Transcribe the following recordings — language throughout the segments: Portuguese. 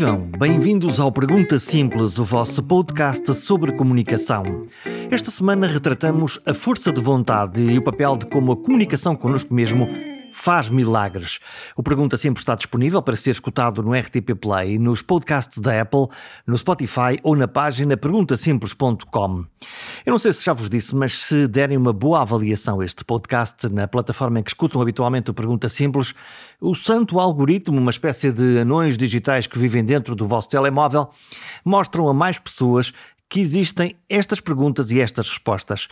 Vivam! Bem-vindos ao Pergunta Simples, o vosso podcast sobre comunicação. Esta semana retratamos a força de vontade e o papel de como a comunicação connosco mesmo faz milagres. O Pergunta Sempre está disponível para ser escutado no RTP Play, nos podcasts da Apple, no Spotify ou na página perguntasimples.com. Eu não sei se já vos disse, mas se derem uma boa avaliação a este podcast na plataforma em que escutam habitualmente o Pergunta Simples, o santo algoritmo, uma espécie de anões digitais que vivem dentro do vosso telemóvel, mostram a mais pessoas que existem estas perguntas e estas respostas.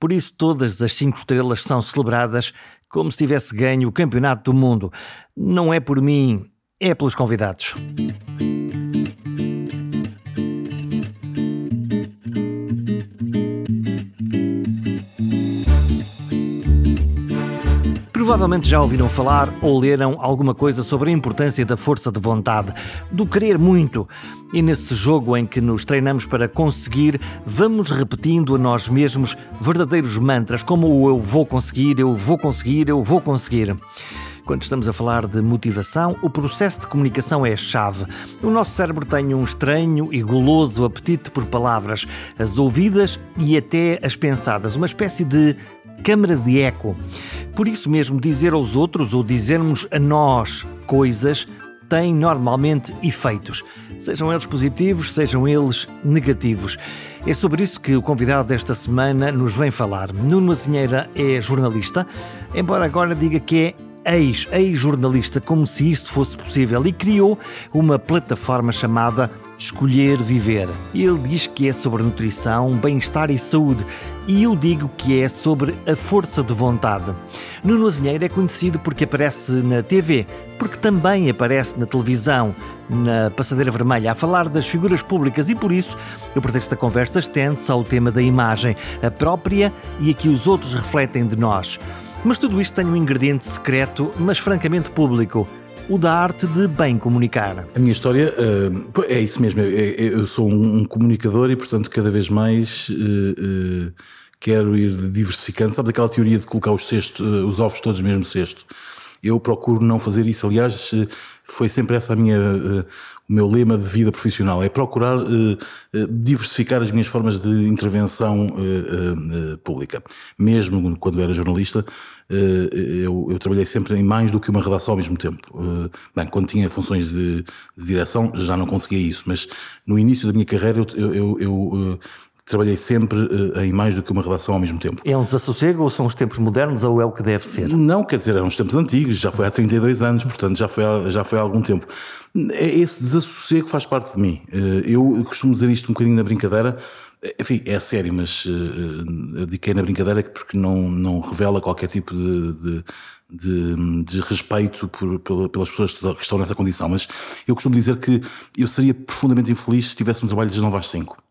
Por isso, todas as cinco estrelas são celebradas como se tivesse ganho o Campeonato do Mundo. Não é por mim, é pelos convidados. Provavelmente já ouviram falar ou leram alguma coisa sobre a importância da força de vontade, do querer muito. E nesse jogo em que nos treinamos para conseguir, vamos repetindo a nós mesmos verdadeiros mantras, como o eu vou conseguir, eu vou conseguir, eu vou conseguir. Quando estamos a falar de motivação, o processo de comunicação é a chave. O nosso cérebro tem um estranho e goloso apetite por palavras, as ouvidas e até as pensadas, uma espécie de câmara de eco. Por isso mesmo, dizer aos outros ou dizermos a nós coisas tem normalmente efeitos, sejam eles positivos, sejam eles negativos. É sobre isso que o convidado desta semana nos vem falar. Nuno Azinheira é jornalista, embora agora diga que é ex, ex-jornalista, como se isto fosse possível, e criou uma plataforma chamada Escolher Viver. Ele diz que é sobre nutrição, bem-estar e saúde, e eu digo que é sobre a força de vontade. Nuno Azinheiro é conhecido porque aparece na TV, porque também aparece na televisão, na Passadeira Vermelha, a falar das figuras públicas e por isso o pretexto da conversa estende-se ao tema da imagem, a própria e a que os outros refletem de nós. Mas tudo isto tem um ingrediente secreto, mas francamente público o da arte de bem comunicar. A minha história uh, é isso mesmo. Eu, eu sou um, comunicador e, portanto, cada vez mais uh, uh, quero ir diversificando. Sabes aquela teoria de colocar os, cestos, os ovos todos no mesmo cesto? Eu procuro não fazer isso. Aliás, foi sempre essa a minha, o meu lema de vida profissional, é procurar uh, uh, diversificar as minhas formas de intervenção pública. Mesmo quando era jornalista, eu, eu, trabalhei sempre em mais do que uma redação ao mesmo tempo. bem, quando tinha funções de, de, direção já não conseguia isso, mas no início da minha carreira eu, eu, eu trabalhei sempre uh, em mais do que uma redação ao mesmo tempo. É um desassossego ou são os tempos modernos ou é o que deve ser? Não, quer dizer, eram os tempos antigos, já foi há 32 anos, portanto já foi há, já foi há algum tempo. É, esse desassossego faz parte de mim. Uh, eu costumo dizer isto um bocadinho na brincadeira, enfim, é sério, mas uh, digo na brincadeira porque não, não revela qualquer tipo de, de de, de, respeito por, pelas pessoas que estão nessa condição, mas eu costumo dizer que eu seria profundamente infeliz se tivesse um trabalho de 9 às 5.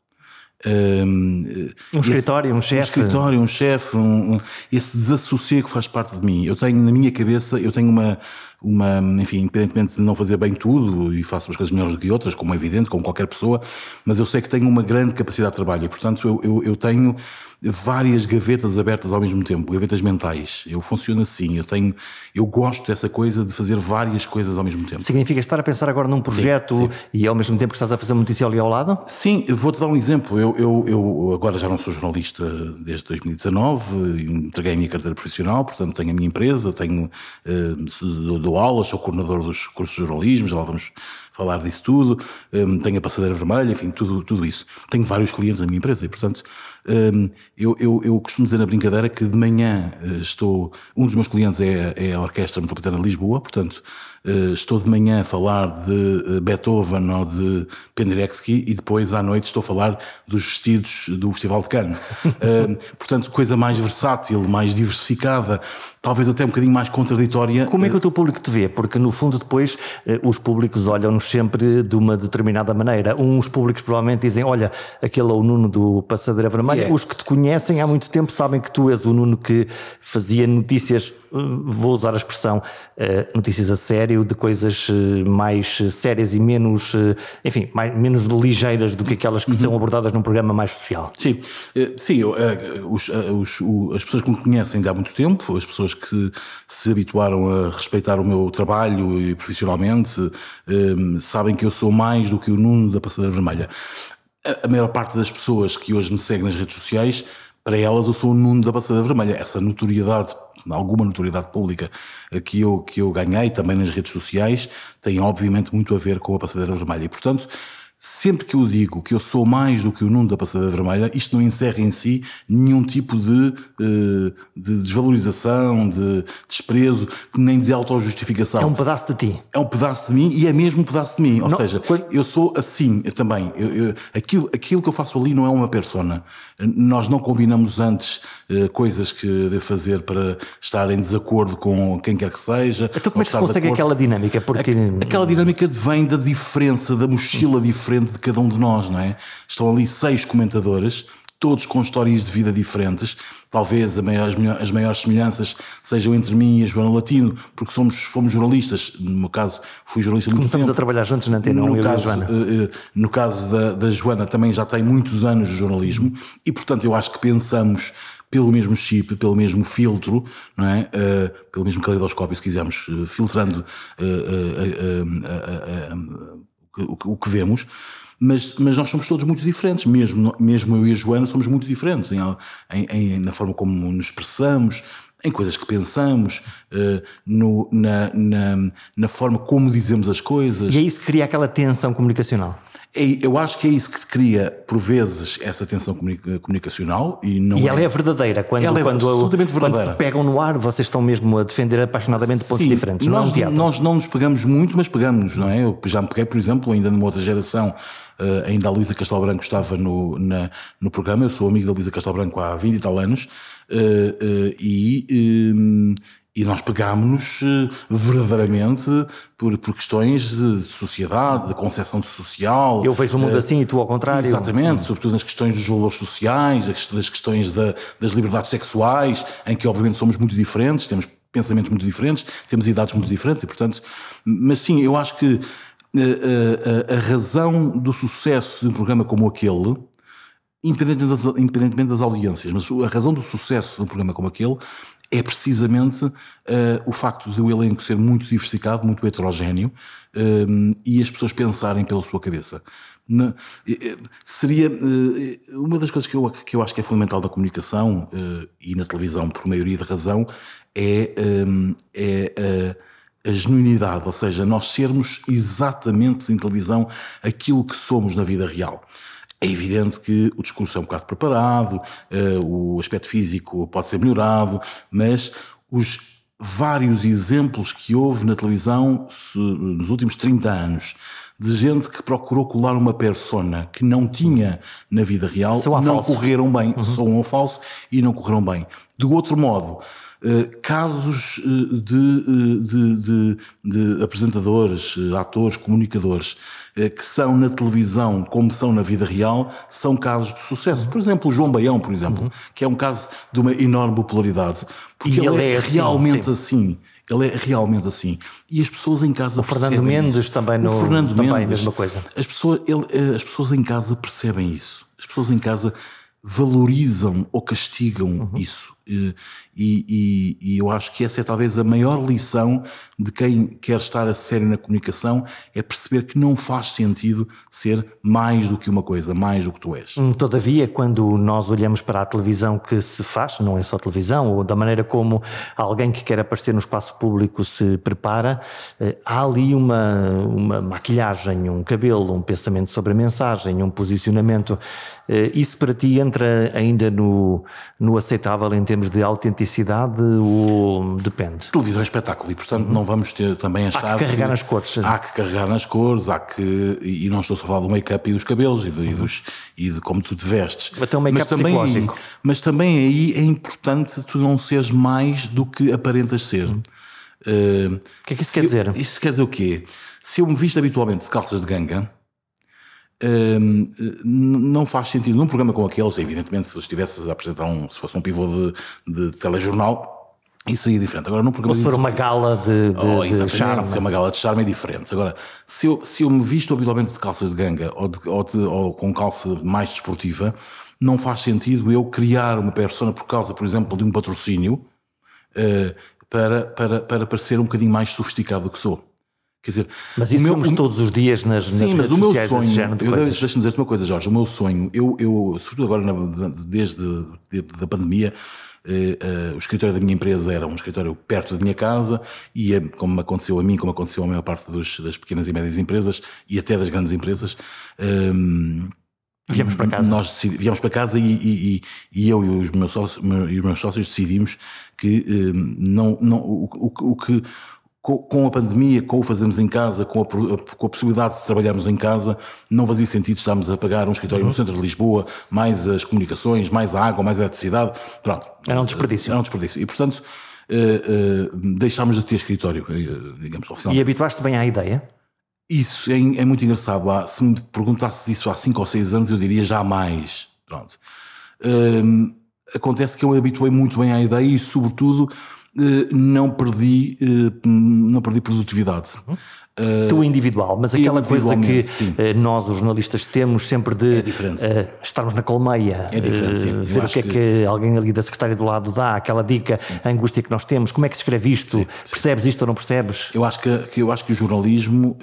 Um, um escritório, um chefe. Um escritório, um chefe, um, um, esse desassossego faz parte de mim. Eu tenho na minha cabeça, eu tenho uma, uma, enfim, independentemente de não fazer bem tudo e faço as coisas melhores do que outras, como é evidente, como qualquer pessoa, mas eu sei que tenho uma grande capacidade de trabalho e, portanto, eu, eu, eu tenho várias gavetas abertas ao mesmo tempo, gavetas mentais. Eu funciono assim, eu tenho, eu gosto dessa coisa de fazer várias coisas ao mesmo tempo. Significa estar a pensar agora num projeto sim, sim. e ao mesmo tempo que estás a fazer uma notícia ali ao lado? Sim, vou-te dar um exemplo. Eu, eu, eu agora já não sou jornalista desde 2019, entreguei a minha carteira profissional, portanto tenho a minha empresa, tenho uh, dou aulas, sou coordenador dos cursos de jornalismo, já lá vamos falar disso tudo, um, tenho a passadeira vermelha, enfim, tudo, tudo isso. Tenho vários clientes na minha empresa e, portanto, um, eu, eu, eu, costumo dizer na brincadeira que de manhã uh, estou. Um dos meus clientes é, é a Orquestra Metropolitana de Lisboa, portanto, estou de manhã a falar de uh, Beethoven ou de Penderecki e depois à noite estou a falar dos vestidos do Festival de Cannes. portanto, coisa mais versátil, mais diversificada, talvez até um bocadinho mais contraditória. Como é que o teu público te vê? Porque no fundo depois os públicos olham-nos sempre de uma determinada maneira. Uns públicos provavelmente dizem, olha, aquele é o Nuno do Passadeira Vermelha, yeah. os que te conhecem há muito tempo sabem que tu és o Nuno que fazia notícias vou usar a expressão, notícias a sério, de coisas uh, mais sérias e menos, uh, enfim, mais, menos ligeiras do que aquelas que uhum. são abordadas num programa mais social. Sim, sim os, os, as pessoas que me conhecem de há muito tempo, as pessoas que se habituaram a respeitar o meu trabalho e profissionalmente, sabem que eu sou mais do que o Nuno da Passadeira Vermelha. A maior parte das pessoas que hoje me seguem nas redes sociais para elas eu sou o Nuno da Passadeira Vermelha. Essa notoriedade, alguma notoriedade pública que eu, que eu ganhei também nas redes sociais, tem obviamente muito a ver com a Passadeira Vermelha. E portanto, Sempre que eu digo que eu sou mais do que o Nuno da Passadeira Vermelha, isto não encerra em si nenhum tipo de, eh, de desvalorização, de desprezo, nem de autojustificação. É um pedaço de ti. É um pedaço de mim e é mesmo um pedaço de mim. Ou não, seja, quando... eu sou assim eu também. Eu, eu, aquilo, aquilo que eu faço ali não é uma persona. Nós não combinamos antes uh, coisas que devo fazer para estar em desacordo com quem quer que seja. Então como é que se consegue aquela dinâmica? Porque... Aquela dinâmica vem da diferença, da mochila diferente diferente de cada um de nós, não é? Estão ali seis comentadores, todos com histórias de vida diferentes. Talvez as maiores semelhanças sejam entre mim e a Joana Latino, porque somos, fomos jornalistas. No meu caso, fui jornalista muito Começamos tempo. a trabalhar juntos na antena, no caso, Joana. Eh, eh, no caso da, da Joana, também já tem muitos anos de jornalismo e, portanto, eu acho que pensamos pelo mesmo chip, pelo mesmo filtro, não é? Uh, pelo mesmo caleidoscópio, se quisermos, uh, filtrando uh, o, o que vemos, mas, mas nós somos todos muito diferentes, mesmo, mesmo eu e a Joana somos muito diferentes em, em, na forma como nos expressamos, em coisas que pensamos, uh, no, na, na, na, forma como dizemos as coisas. E é isso que cria aquela tensão comunicacional. É, eu acho que é isso que cria, por vezes, essa tensão comunicacional. E, não e ela é, é verdadeira. Quando, ela é quando, absolutamente verdadeira. Quando se pegam no ar, vocês estão mesmo a defender apaixonadamente pontos Sim, diferentes. Nós, não é um nós não nos pegamos muito, mas pegamos, não é? Eu já me peguei, por exemplo, ainda numa outra geração, uh, ainda a Luísa Castelo Branco estava no, na, no programa. Eu sou amigo da Luísa Castelo Branco há 20 e tal anos. Uh, uh, e hum, e nós pegámos-nos eh, verdadeiramente por, por questões de sociedade, de concepção de social. Eu vejo o mundo assim e tu ao contrário. Exatamente, sobretudo nas questões dos valores sociais, das questões da, das liberdades sexuais, em que obviamente somos muito diferentes, temos pensamentos muito diferentes, temos idades muito diferentes e portanto, mas sim, eu acho que a, eh, a, a razão do sucesso de um programa como aquele independentemente das, independentemente das audiências, mas a razão do sucesso de um programa como aquele é precisamente uh, o facto de o elenco ser muito diversificado, muito heterogéneo uh, e as pessoas pensarem pela sua cabeça. Na, seria uh, uma das coisas que eu, que eu acho que é fundamental da comunicação e na televisão, por maioria de razão, é, um, é a genuinidade, ou seja, nós sermos exatamente em televisão aquilo que somos na vida real. É evidente que o discurso é um bocado preparado, uh, o aspecto físico pode ser melhorado, mas os vários exemplos que houve na televisão nos últimos 30 anos de gente que procurou colar uma persona que não tinha na vida real, não falso. correram bem, uhum. são ao falso e não correram bem. Do outro modo, eh, casos eh, de, eh, de, de, de, apresentadores, atores, comunicadores que são na televisão como são na vida real, são casos de sucesso. Por exemplo, o João Baião, por exemplo, uhum. que é um caso de uma enorme popularidade. Porque ele, ele, é, é assim, realmente assim. Ele é realmente assim. E as pessoas em casa o Fernando Mendes isso. também no o Fernando também Mendes, mesma coisa. As pessoas, ele, as pessoas em casa percebem isso. As pessoas em casa valorizam ou castigam uhum. isso. E, e, e, eu acho que essa é talvez a maior lição de quem quer estar a sério na comunicação, é perceber que não faz sentido ser mais do que uma coisa, mais do que tu és. Hum, todavia, quando nós olhamos para a televisão que se faz, não é só televisão, ou da maneira como alguém que quer aparecer no espaço público se prepara, eh, há ali uma, uma maquilhagem, um cabelo, um pensamento sobre a mensagem, um posicionamento. Eh, isso para ti entra ainda no, no aceitável em termos termos de autenticidade ou depende? Televisão é espetáculo e, portanto, uhum. não vamos ter também achar. Há que carregar que, nas cores. Há que carregar nas cores, há que. E não estou só a falar do make-up e dos cabelos e, do, uhum. e, dos, e de como tu te vestes. Até um make-up psicológico. Mas também aí é importante tu não seres mais do que aparentas ser. Uhum. Uh, o que é que isso quer dizer? isso quer dizer o quê? Se eu me visto habitualmente de calças de ganga, hum, não faz sentido num programa como aqueles, evidentemente, se estivesse a apresentar um, se fosse um pivô de, de telejornal, isso seria diferente. Agora, num programa Ou se for uma gala de, de, oh, de charme. Se é uma gala de charme é diferente. Agora, se eu, se eu me visto habitualmente de calças de ganga ou, de, ou, de, ou com calça mais desportiva, não faz sentido eu criar uma persona por causa, por exemplo, de um patrocínio uh, para, para, para parecer um bocadinho mais sofisticado do que sou. Quer dizer, mas isso o meu, todos os dias nas, sim, nas mas redes o meu sociais, sonho, Deixa-me dizer-te uma coisa, Jorge, o meu sonho, eu, eu sobretudo agora na, desde de, da pandemia, eh, eh, o escritório da minha empresa era um escritório perto da minha casa e, eh, como aconteceu a mim, como aconteceu a maior parte dos, das pequenas e médias empresas e até das grandes empresas, ehm, Viemos para casa. Nós viemos para casa e, e, e, eu e os meus sócios, e os meus sócios decidimos que ehm, não, não, o, o, o que com a pandemia, com o fazermos em casa, com a, com a, possibilidade de trabalharmos em casa, não fazia sentido estarmos a pagar um escritório uhum. no centro de Lisboa, mais as comunicações, mais a água, mais a eletricidade. Pronto. Era um desperdício. Era um desperdício. E, portanto, uh, uh, deixámos de ter escritório, uh, digamos, oficialmente. E habituaste bem à ideia? Isso é, é muito engraçado. Se me perguntasses isso há 5 ou 6 anos, eu diria jamais. Pronto. Ehm, acontece que eu me habituei muito bem à ideia e, sobretudo, eh, não perdi, eh, não perdi produtividade. Uhum. Uh, tu individual, mas aquela coisa que uh, nós, os jornalistas, temos sempre de é uh, estarmos na colmeia, é ver o que é que... que... alguém ali da secretária do lado dá, aquela dica, sim. a angústia que nós temos, como é que se escreve isto, sim, percebes isto ou não percebes? Eu acho que, que eu acho que o jornalismo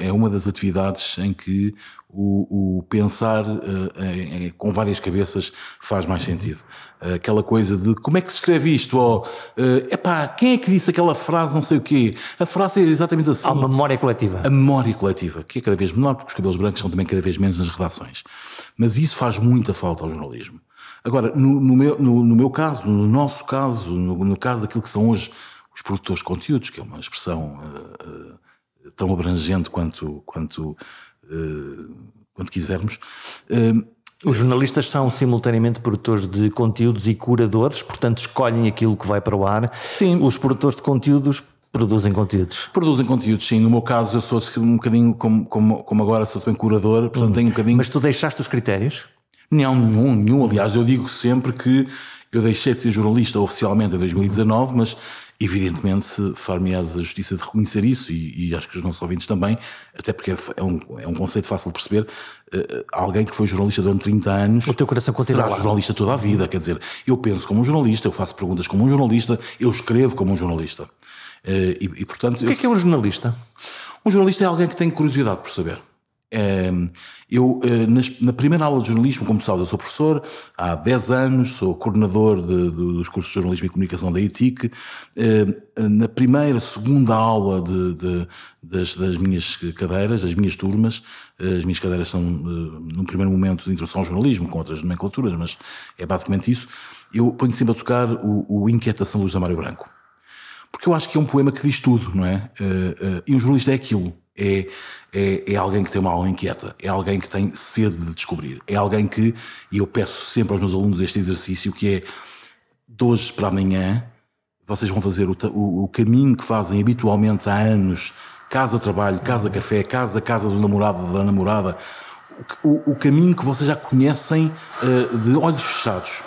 é uma das atividades em que o, o pensar uh, com várias cabeças faz mais sentido. Uh, aquela coisa de como é que se escreve isto? Ou, uh, epá, quem é que disse aquela frase, não sei o quê? A frase é exatamente assim. Há uma memória coletiva. A memória coletiva, que é cada vez menor, porque os cabelos brancos são também cada vez menos nas redações. Mas isso faz muita falta ao jornalismo. Agora, no, no meu, no, no, meu caso, no nosso caso, no, caso daquilo que são hoje os produtores de conteúdos, que é uma expressão tão abrangente quanto, quanto eh, quando quisermos. Os jornalistas são simultaneamente produtores de conteúdos e curadores, portanto escolhem aquilo que vai para o ar. Sim. Os produtores de conteúdos produzem conteúdos. Produzem conteúdos, sim. No meu caso, eu sou um bocadinho como, como, como agora, sou também curador, portanto hum. tenho um bocadinho. Mas tu deixaste os critérios? Não, nenhum, nenhum. Aliás, eu digo sempre que eu deixei de ser jornalista oficialmente em 2019, mas Evidentemente, far-me-ás a justiça de reconhecer isso, e, e, acho que os nossos ouvintes também, até porque é, é um, é um conceito fácil de perceber. Uh, alguém que foi jornalista durante 30 anos. O teu coração continua será lá. jornalista toda a vida. Quer dizer, eu penso como um jornalista, eu faço perguntas como um jornalista, eu escrevo como um jornalista. Uh, e, e, portanto, o que é que é um jornalista? Um jornalista é alguém que tem curiosidade por saber. Ehm, eu, eh, na primeira aula de jornalismo, como tu sabes, eu sou professor há 10 anos, sou coordenador de, de, dos cursos de jornalismo e comunicação da ETIC. Ehm, na primeira, segunda aula de, das, das, minhas cadeiras, das minhas turmas, eh, as minhas cadeiras são, eh, num primeiro momento, de introdução ao jornalismo, com outras nomenclaturas, mas é basicamente isso. Eu ponho sempre a tocar o, o Inquietação Luz da Mário Branco. Porque eu acho que é um poema que diz tudo, não é? E um jornalista é aquilo. É, é, é, alguém que tem uma alma inquieta, é alguém que tem sede de descobrir, é alguém que, e eu peço sempre aos meus alunos este exercício, que é de hoje para amanhã, vocês vão fazer o, o, o caminho que fazem habitualmente há anos, casa-trabalho, casa-café, casa-casa do namorado, da namorada, o, o, caminho que vocês já conhecem uh, de olhos fechados.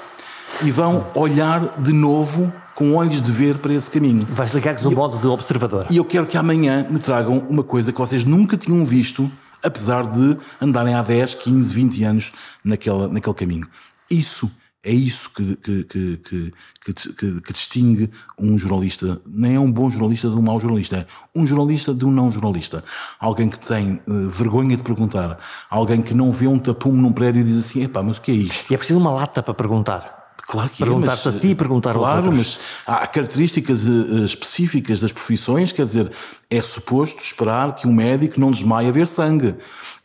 E vão olhar de novo com olhos de ver para esse caminho. Vais ligar-lhes um modo de observador. E eu quero que amanhã me tragam uma coisa que vocês nunca tinham visto, apesar de andarem há 10, 15, 20 anos naquela, naquele caminho. Isso é isso que, que, que, que, distingue um jornalista. Nem é um bom jornalista de um mau jornalista. É um jornalista de um não jornalista. Alguém que tem uh, vergonha de perguntar. Alguém que não vê um tapume num prédio e diz assim: epá, mas o que é isto? E é preciso uma lata para perguntar. Claro que Perguntar-se é, a si e perguntar claro, aos outros. mas há características uh, específicas das profissões, quer dizer, é suposto esperar que um médico não desmaie a ver sangue.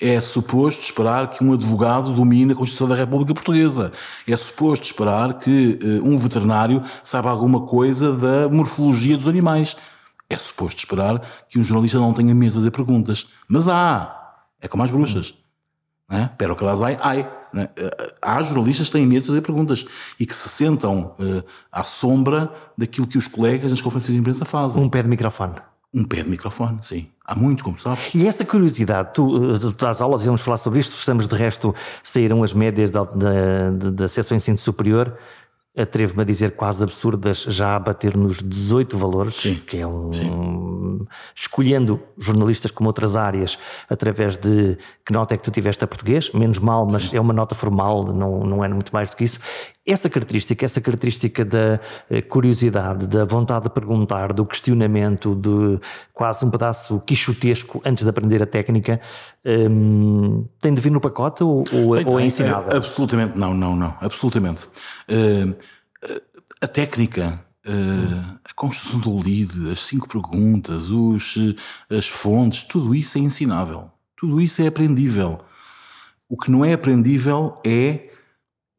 É suposto esperar que um advogado domine a Constituição da República Portuguesa. É suposto esperar que uh, um veterinário saiba alguma coisa da morfologia dos animais. É suposto esperar que um jornalista não tenha medo de fazer perguntas. Mas há. É como as bruxas. Né? Pero que elas ai, ai. Né? Há jornalistas que têm medo de fazer perguntas e que se sentam uh, à sombra daquilo que os colegas nas conferências de imprensa fazem. Um pé de microfone. Um pé de microfone, sim. Há muitos, como sabes. E essa curiosidade, tu, tu dás aulas vamos falar sobre isto, estamos de resto, saíram as médias da, da, da seção ensino superior, atrevo-me a dizer quase absurdas, já a bater nos 18 valores, Sim. que é um. Escolhendo jornalistas como outras áreas, através de que nota é que tu tiveste a português, menos mal, mas Sim. é uma nota formal, não, não é muito mais do que isso. Essa característica, essa característica da eh, curiosidade, da vontade de perguntar, do questionamento, de quase um pedaço quixotesco antes de aprender a técnica, hum, tem de vir no pacote ou, ou, tem, ou é ensinável? absolutamente não, não, não, absolutamente. Uh, a técnica, uh, a construção do lead, as cinco perguntas, os, as fontes, tudo isso é ensinável. Tudo isso é aprendível. O que não é aprendível é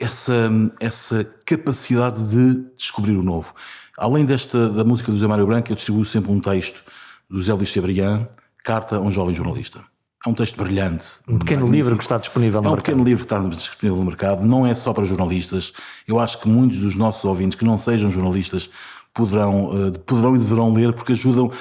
essa, essa capacidade de descobrir o novo. Além desta da música do Zé Mário Branco, eu distribuo sempre um texto do Zé Luís Sebrián, Carta a um Jovem Jornalista. É um texto brilhante. Um pequeno magnífico. livro que está disponível no mercado. É um mercado. pequeno livro que está disponível no mercado. Não é só para jornalistas. Eu acho que muitos dos nossos ouvintes que não sejam jornalistas poderão, uh, poderão e deverão ler porque ajudam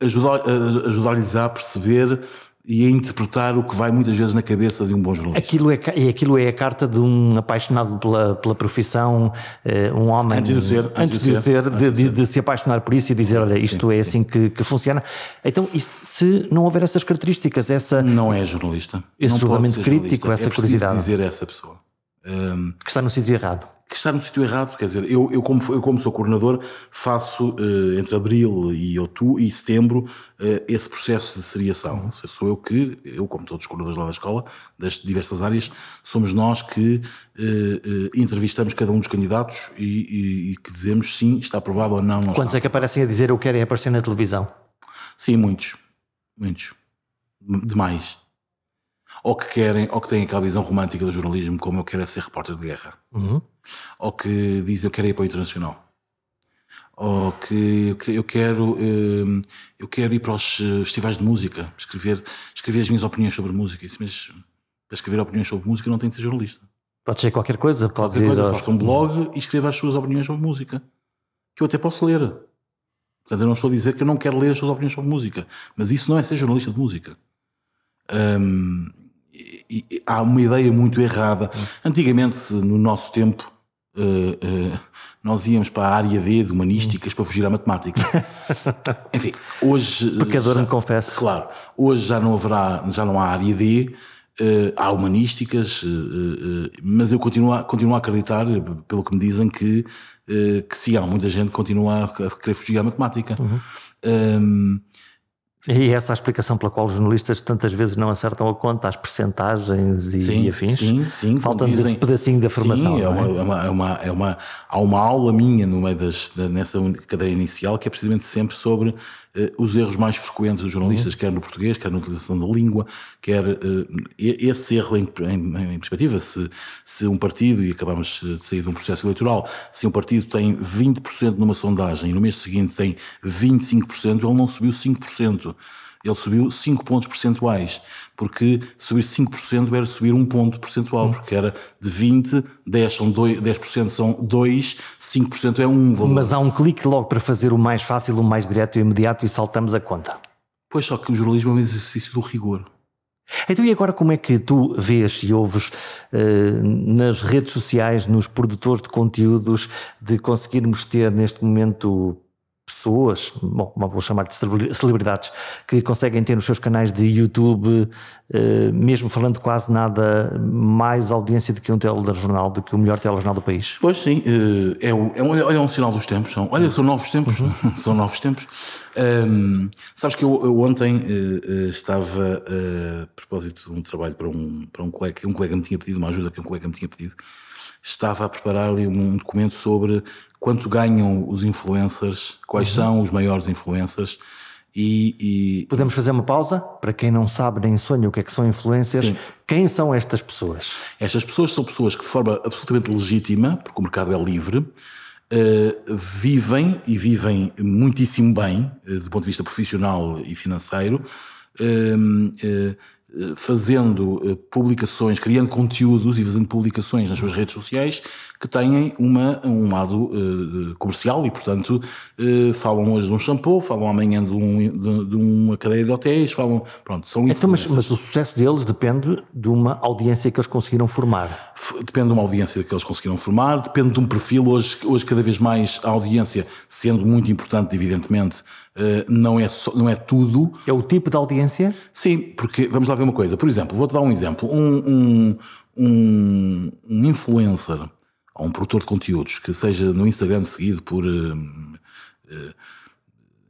ajudar, ajudar-lhes a perceber e a interpretar o que vai muitas vezes na cabeça de um bom jornalista. Aquilo é, aquilo é a carta de um apaixonado pela, pela profissão, eh, um homem. Antes de ser. Antes, de, ser, de, de, de, se apaixonar por isso e dizer: olha, isto sim, é sim. assim que, que, funciona. Então, e se não houver essas características, essa. Não é jornalista. Esse julgamento crítico, essa é curiosidade. dizer a essa pessoa. Um, que está no sítio errado que está no sítio errado. Quer dizer, eu, eu, como, eu como sou coordenador, faço uh, entre abril e outubro e setembro uh, esse processo de seriação. Uhum. Sou eu que, eu como todos os coordenadores lá da escola, das diversas áreas, somos nós que uh, entrevistamos cada um dos candidatos e, e, e, que dizemos sim, está aprovado ou não. não Quantos está. é que aparecem a dizer eu quero é aparecer na televisão? Sim, muitos. Muitos. Demais ou que querem, ou que têm aquela visão romântica do jornalismo, como eu quero é ser repórter de guerra, uhum. ou que dizem eu quero ir para o internacional, ou que eu quero, hum, eu quero ir para os eh, festivais de música, escrever, escrever as minhas opiniões sobre música. Isso, mas para escrever opiniões sobre música não tem de ser jornalista. Pode ser qualquer coisa, pode qualquer coisa. Aos... Faça um blog e escreva as suas opiniões sobre música, que eu até posso ler. Portanto, eu não estou a dizer que eu não quero ler as suas opiniões sobre música, mas isso não é ser jornalista de música. Hum, e, e, há uma ideia muito errada. Antigamente, no nosso tempo, uh, uh, nós íamos para a área D de humanísticas para fugir à matemática. Enfim, hoje. Pecador, já, me confesso. Claro, hoje já não haverá, já não há área D. Uh, há humanísticas, mas eu continuo a, continuo a acreditar, pelo que me dizem, que, que sim, há muita gente que continua a, querer fugir à matemática. Uhum. Um, e essa é a explicação pela qual os jornalistas tantas vezes não acertam a conta, as percentagens e, sim, e afins. Sim, sim. Falta-nos esse pedacinho da formação. Sim, é, é? Uma, é, uma, é, uma, é uma, há uma aula minha no meio das, nessa cadeira inicial que é precisamente sempre sobre os erros mais frequentes dos jornalistas, uhum. quer no português, quer na utilização da língua, quer uh, esse erro em, em, em, perspectiva. Se, se um partido, e acabamos de sair de um processo eleitoral, se um partido tem 20% numa sondagem e no mês seguinte tem 25%, ele não subiu 5% ele subiu 5 pontos percentuais, porque subir 5% era subir 1 ponto percentual, hum. porque era de 20, 10, são 2, 10% são 2, 5% é 1 valor. Mas há um clique logo para fazer o mais fácil, o mais direto e imediato e saltamos a conta. Pois só que o jornalismo é um exercício do rigor. Então, e agora como é que tu vês e ouves uh, nas redes sociais, nos produtores de conteúdos, de conseguirmos ter neste momento pessoas, bom, vou chamar de celebridades, que conseguem ter nos seus canais de YouTube, eh, mesmo falando quase nada, mais audiência do que um telejornal, do que o melhor telejornal do país. Pois sim, eh, é, um, é, um, é um sinal dos tempos. São, olha, são novos tempos. Uhum. são novos tempos. Um, sabes que eu, eu ontem uh, estava, uh, a propósito de um trabalho para um, para um colega, que um colega me tinha pedido, uma ajuda que um colega me tinha pedido, estava a preparar ali um documento sobre quanto ganham os influencers, quais uhum. são os maiores influencers. E, e, Podemos fazer uma pausa? Para quem não sabe nem sonha o que é que são influencers, Sim. quem são estas pessoas? Estas pessoas são pessoas que, de forma absolutamente legítima, porque o mercado é livre, uh, vivem e vivem muitíssimo bem, uh, do ponto de vista profissional e financeiro, uh, fazendo eh, publicações, criando conteúdos e fazendo publicações nas suas redes sociais que têm uma, um lado uh, comercial e, portanto, uh, falam hoje de um shampoo, falam amanhã de, um, de, de uma cadeia de hotéis, falam. Pronto, são então, mas, mas, o sucesso deles depende de uma audiência que eles conseguiram formar. Depende de uma audiência que eles conseguiram formar, depende de um perfil. Hoje, hoje cada vez mais, a audiência, sendo muito importante, evidentemente, uh, não, é só, não é tudo. É o tipo de audiência? Sim, porque vamos lá ver uma coisa. Por exemplo, vou-te dar um exemplo. Um, um, um, um influencer a um produtor de conteúdos que seja no Instagram seguido por uh, uh,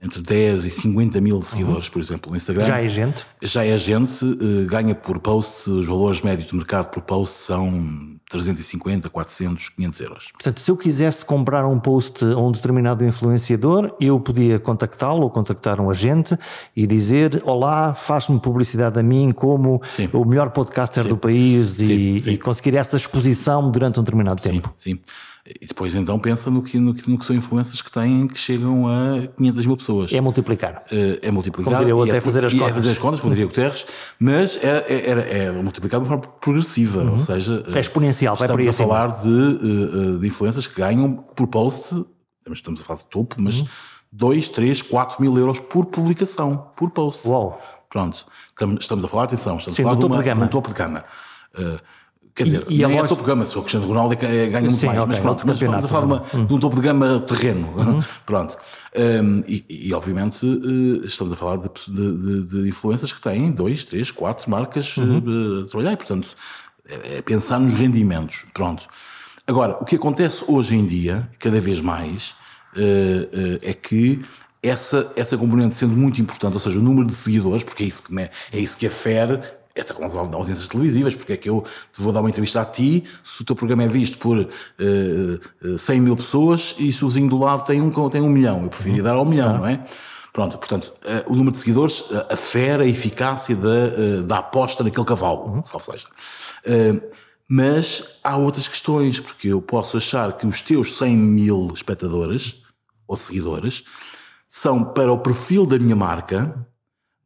entre 10 e 50 mil seguidores, uhum. por exemplo, no Instagram. Já é gente? Já é gente, uh, ganha por post, os valores médios do mercado por post são 350, 400, 500 euros. Portanto, se eu quisesse comprar um post a um determinado influenciador, eu podia contactá-lo ou contactar um agente e dizer: Olá, faz-me publicidade a mim como sim. o melhor podcaster sim. do país sim, e, e, conseguir essa exposição durante um determinado tempo. Sim. E depois então pensa no que, no que, no que são influências que têm que chegam a 500 mil pessoas. É multiplicar. Uh, é multiplicar. Como diria eu até é, fazer as contas. É fazer as contas, como diria Guterres, mas é, é, é, é multiplicar de uma forma progressiva, uhum. ou seja... É exponencial, vai Estamos a falar de, uh, de influências que ganham por post, estamos a falar de topo, mas uhum. 2, 3, 4 mil euros por publicação, por post. Uau! Pronto, estamos a falar, atenção, estamos Sim, a falar de, uma, de, um topo de gama. Uh, Quer dizer, e, e é topo de gama, se o Cristiano Ronaldo é, ganha muito Sim, mais, okay, mas pronto, mas estamos a falar de, uma, uhum. de, um topo de gama terreno. Uhum. pronto. Um, e, e, obviamente uh, estamos a falar de, de, de, influências que têm dois, três, quatro marcas uhum. uh, a trabalhar, e portanto é, é, pensar nos rendimentos. Pronto. Agora, o que acontece hoje em dia, cada vez mais, uh, é que essa, essa componente sendo muito importante, ou seja, o número de seguidores, porque é isso que, é isso que afere até com as audiências televisivas, porque é que eu te vou dar uma entrevista a ti, se o teu programa é visto por uh, 100 mil pessoas e se o vizinho do lado tem um, tem um milhão, eu preferia uhum. dar ao milhão, não é? Pronto, portanto, uh, o número de seguidores uh, afere a eficácia da, uh, da aposta naquele cavalo, uhum. salvo seja. mas há outras questões, porque eu posso achar que os teus 100 mil espectadores ou seguidores são, para o perfil da minha marca,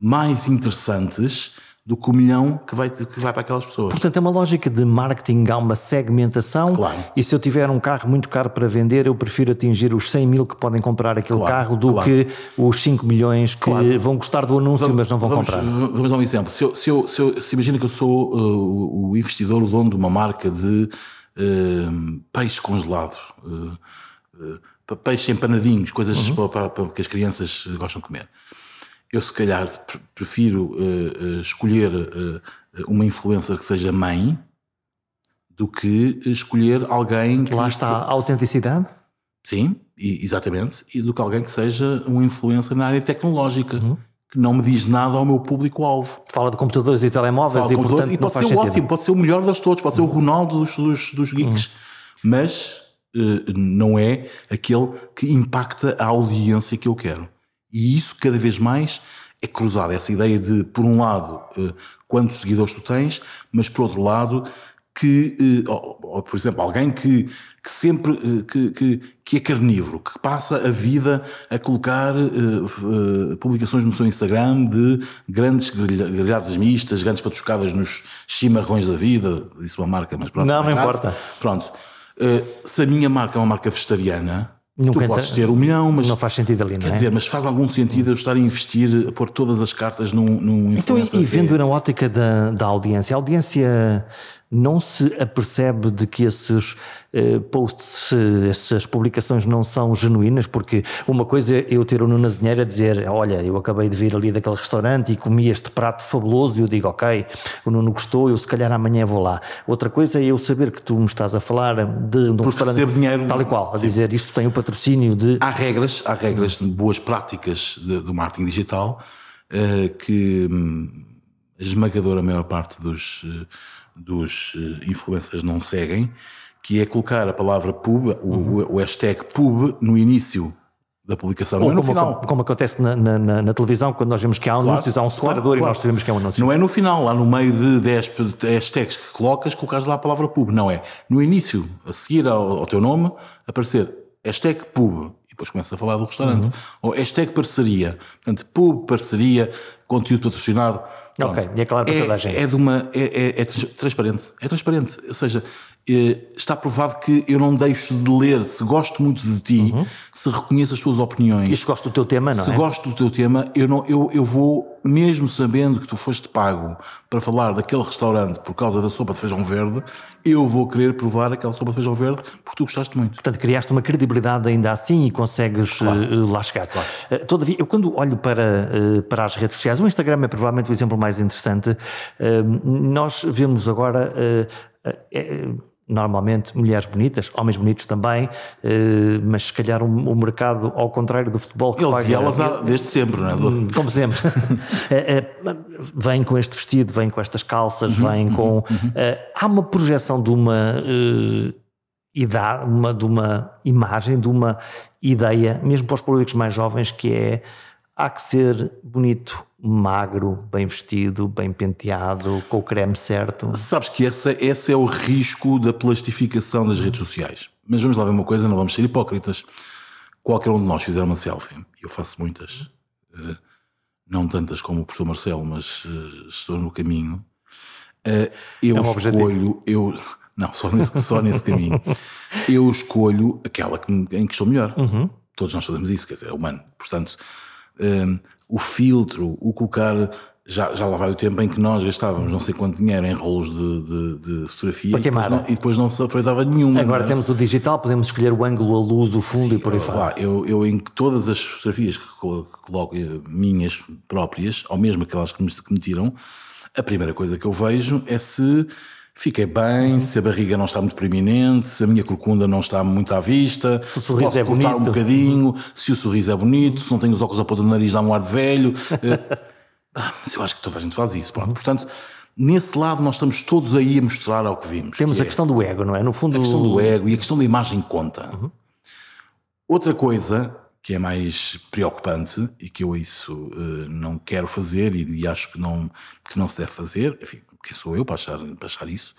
mais interessantes do que o milhão que vai, que vai para aquelas pessoas. Portanto, é uma lógica de marketing, há uma segmentação. Claro. E se eu tiver um carro muito caro para vender, eu prefiro atingir os 100 mil que podem comprar aquele claro, carro do claro. que os 5 milhões que claro. vão gostar do anúncio, vamos, mas não vão vamos, comprar. Vamos dar um exemplo. Se, eu, se, eu, se, eu, se imagina que eu sou uh, o investidor, o dono de uma marca de uh, peixe congelado. Uh, uh, peixe empanadinhos, coisas uhum. para, para, para que as crianças gostam de comer eu se calhar prefiro uh, uh, escolher uh, uma influencer que seja mãe do que escolher alguém que. Lá está a autenticidade? Sim, e, exatamente. E do que alguém que seja um influencer na área tecnológica. Uhum. Que não me diz nada ao meu público-alvo. Fala de computadores e telemóveis e, portanto, e pode ser o ótimo, pode ser o melhor das todos, pode ser o Ronaldo dos, dos, dos geeks, uhum. mas não é aquele que impacta a audiência que eu quero. E isso cada vez mais é cruzado. Essa ideia de, por um lado, eh, quantos seguidores tu tens, mas por outro lado, que, eh, por exemplo, alguém que, que sempre eh, que, que, que, é carnívoro, que passa a vida a colocar publicações no seu Instagram de grandes grelhadas mistas, grandes patuscadas nos chimarrões da vida, disse uma marca, mas pronto. Não, não, não importa. Pronto. se a minha marca é uma marca vegetariana, Nunca tu podes ter um milhão, mas. Não faz sentido ali, não quer é? dizer, mas faz algum sentido eu estar a investir, a pôr todas as cartas num, num Então, e vendo na ótica da, da audiência, a audiência não se apercebe de que esses uh, posts, essas publicações não são genuínas, porque uma coisa é eu ter o Nuno a dizer: Olha, eu acabei de vir ali daquele restaurante e comi este prato fabuloso, e eu digo: Ok, o Nuno gostou, eu se calhar amanhã vou lá. Outra coisa é eu saber que tu me estás a falar de, de um restaurante dinheiro, tal e qual, a sim. dizer isto tem o patrocínio de. Há regras, há regras de boas práticas de, do marketing digital uh, que hum, a esmagadora maior parte dos. Uh, dos eh, influencers não seguem, que é colocar a palavra pub, uhum. o, o, hashtag pub, no início da publicação, Ou não é no como, final. Como, como acontece na, na, na, televisão, quando nós vemos que há anúncios, claro, há um separador claro, claro. e nós sabemos que é um anúncio. Não é no final, lá no meio de 10 hashtags que colocas, colocas lá a palavra pub. Não é. No início, a seguir ao, ao teu nome, aparecer hashtag pub depois começa a falar do restaurante. Uhum. Ou hashtag parceria. Portanto, pub, parceria, conteúdo patrocinado. Pronto. Ok, e é claro para toda a gente. É, de uma, é, é, é transparente. É transparente. Ou seja, é, está provado que eu não deixo de ler se gosto muito de ti, uhum. se reconheço as tuas opiniões. E se gosto do teu tema, não se é? Se gosto do teu tema, eu, não, eu, eu vou, mesmo sabendo que tu foste pago para falar daquele restaurante por causa da sopa de feijão verde, eu vou querer provar aquela sopa de feijão verde porque tu gostaste muito. Portanto, criaste uma credibilidade ainda assim e consegues claro. uh, lá chegar. Claro. Uh, todavia, eu quando olho para, uh, para as redes sociais, o Instagram é provavelmente o exemplo mais interessante. nós vemos agora normalmente mulheres bonitas, homens bonitos também, mas se calhar o, o mercado, ao contrário do futebol que Eles paga, e elas há, desde sempre, não é? Hum, como sempre. vem com este vestido, vem com estas calças, uhum, vem com. Uhum, uhum. há uma projeção de uma. Idade, uma, de uma imagem, de uma ideia, mesmo para os públicos mais jovens, que é há que ser bonito, magro, bem vestido, bem penteado, com o creme certo. Sabes que essa, esse é o risco da plastificação das redes sociais. Mas vamos lá ver uma coisa, não vamos ser hipócritas. Qualquer um de nós fizer uma selfie, eu faço muitas, eh, não tantas como o professor Marcelo, mas eh, estou no caminho. Eh, eu é um escolho, eu não, só nesse, só nesse caminho. Eu escolho aquela que, em que estou melhor. Uhum. Todos nós fazemos isso, quer dizer, é humano. Portanto, o filtro, o colocar. Já, já lá vai o tempo em que nós gastávamos não sei quanto dinheiro em rolos de, de, de fotografia e depois, não, e depois, não, se aproveitava nenhuma. Agora é? temos o digital, podemos escolher o ângulo, a luz, o fundo Sim, e por aí fora. Eu, eu, em todas as fotografias que coloco, eh, minhas próprias, ou mesmo aquelas que me, que me tiram, a primeira coisa que eu vejo é se fiquei bem, se a barriga não está muito preeminente, se a minha corcunda não está muito à vista, se, o se posso é cortar bonito. um bocadinho, se o sorriso é bonito, se não tenho os óculos a pôr do nariz, dá um ar de velho. Eh, ah, mas eu acho que toda a gente faz isso. Pronto. Portanto, nesse lado nós estamos todos aí a mostrar ao que vimos. Temos que a é questão do ego, não é? No fundo... A questão do ego e a questão da imagem conta. Uhum. Outra coisa que é mais preocupante e que eu isso uh, não quero fazer e, e, acho que não, que não se deve fazer, enfim, quem sou eu para achar, para achar isso,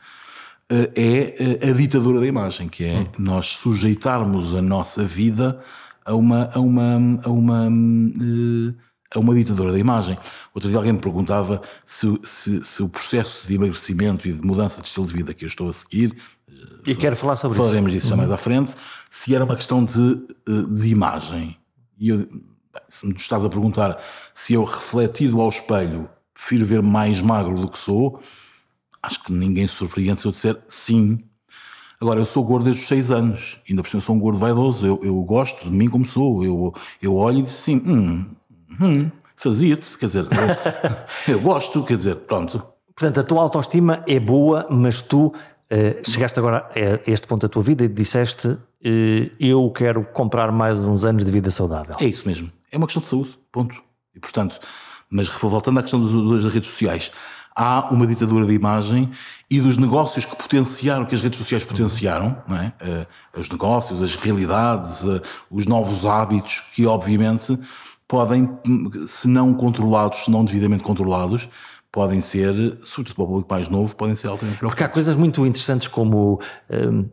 uh, é uh, a ditadura da imagem, que é hum. nós sujeitarmos a nossa vida a uma, a uma, a uma, a uma ditadura da imagem. Outro dia alguém me perguntava se, se, se, o processo de emagrecimento e de mudança de estilo de vida que eu estou a seguir, e quero falar sobre falaremos isso. disso uhum. mais à frente, se era uma questão de, de imagem. E eu, se me estás a perguntar se eu refletido ao espelho prefiro ver mais magro do que sou, acho que ninguém se surpreende se eu disser sim. Agora, eu sou gordo desde os 6 anos, ainda por cima sou um gordo vaidoso, eu, eu gosto de mim como sou, eu, eu olho e disse assim, hum, hum fazia-te, quer dizer, eu, eu, gosto, quer dizer, pronto. Portanto, a tua autoestima é boa, mas tu uh, chegaste agora a este ponto da tua vida e disseste, uh, eu quero comprar mais uns anos de vida saudável. É isso mesmo, é uma questão de saúde, ponto. E portanto, mas voltando à questão das redes sociais, há uma ditadura de imagem e dos negócios que potenciaram, que as redes sociais potenciaram, não é? Uh, os negócios, as realidades, uh, os novos hábitos que, obviamente, podem, se não controlados, se não devidamente controlados, podem ser, sobretudo para o público mais novo, podem ser altamente preocupantes. Porque há coisas muito interessantes como um,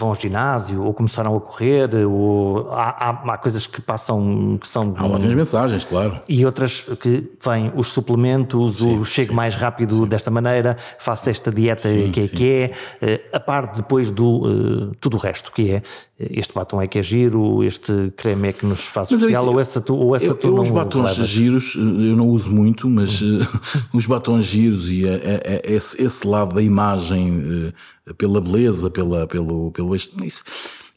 vão ao ginásio ou começaram a correr, ou há, há, há, coisas que passam que são. Há ótimas mensagens, claro. E outras que vêm os suplementos, sim, o chego sim, mais rápido sim. desta maneira, faço esta dieta que é que é, eh, a parte depois do uh, tudo o resto, que é este batom é que é giro, este creme é que nos faz mas especial, ou essa tu, ou essa eu, tu eu, não Os batons levas. giros eu não uso muito, mas uh, os batons giros e a, a, a, esse, esse, lado da imagem uh, pela beleza, pela, pelo, pelo isso,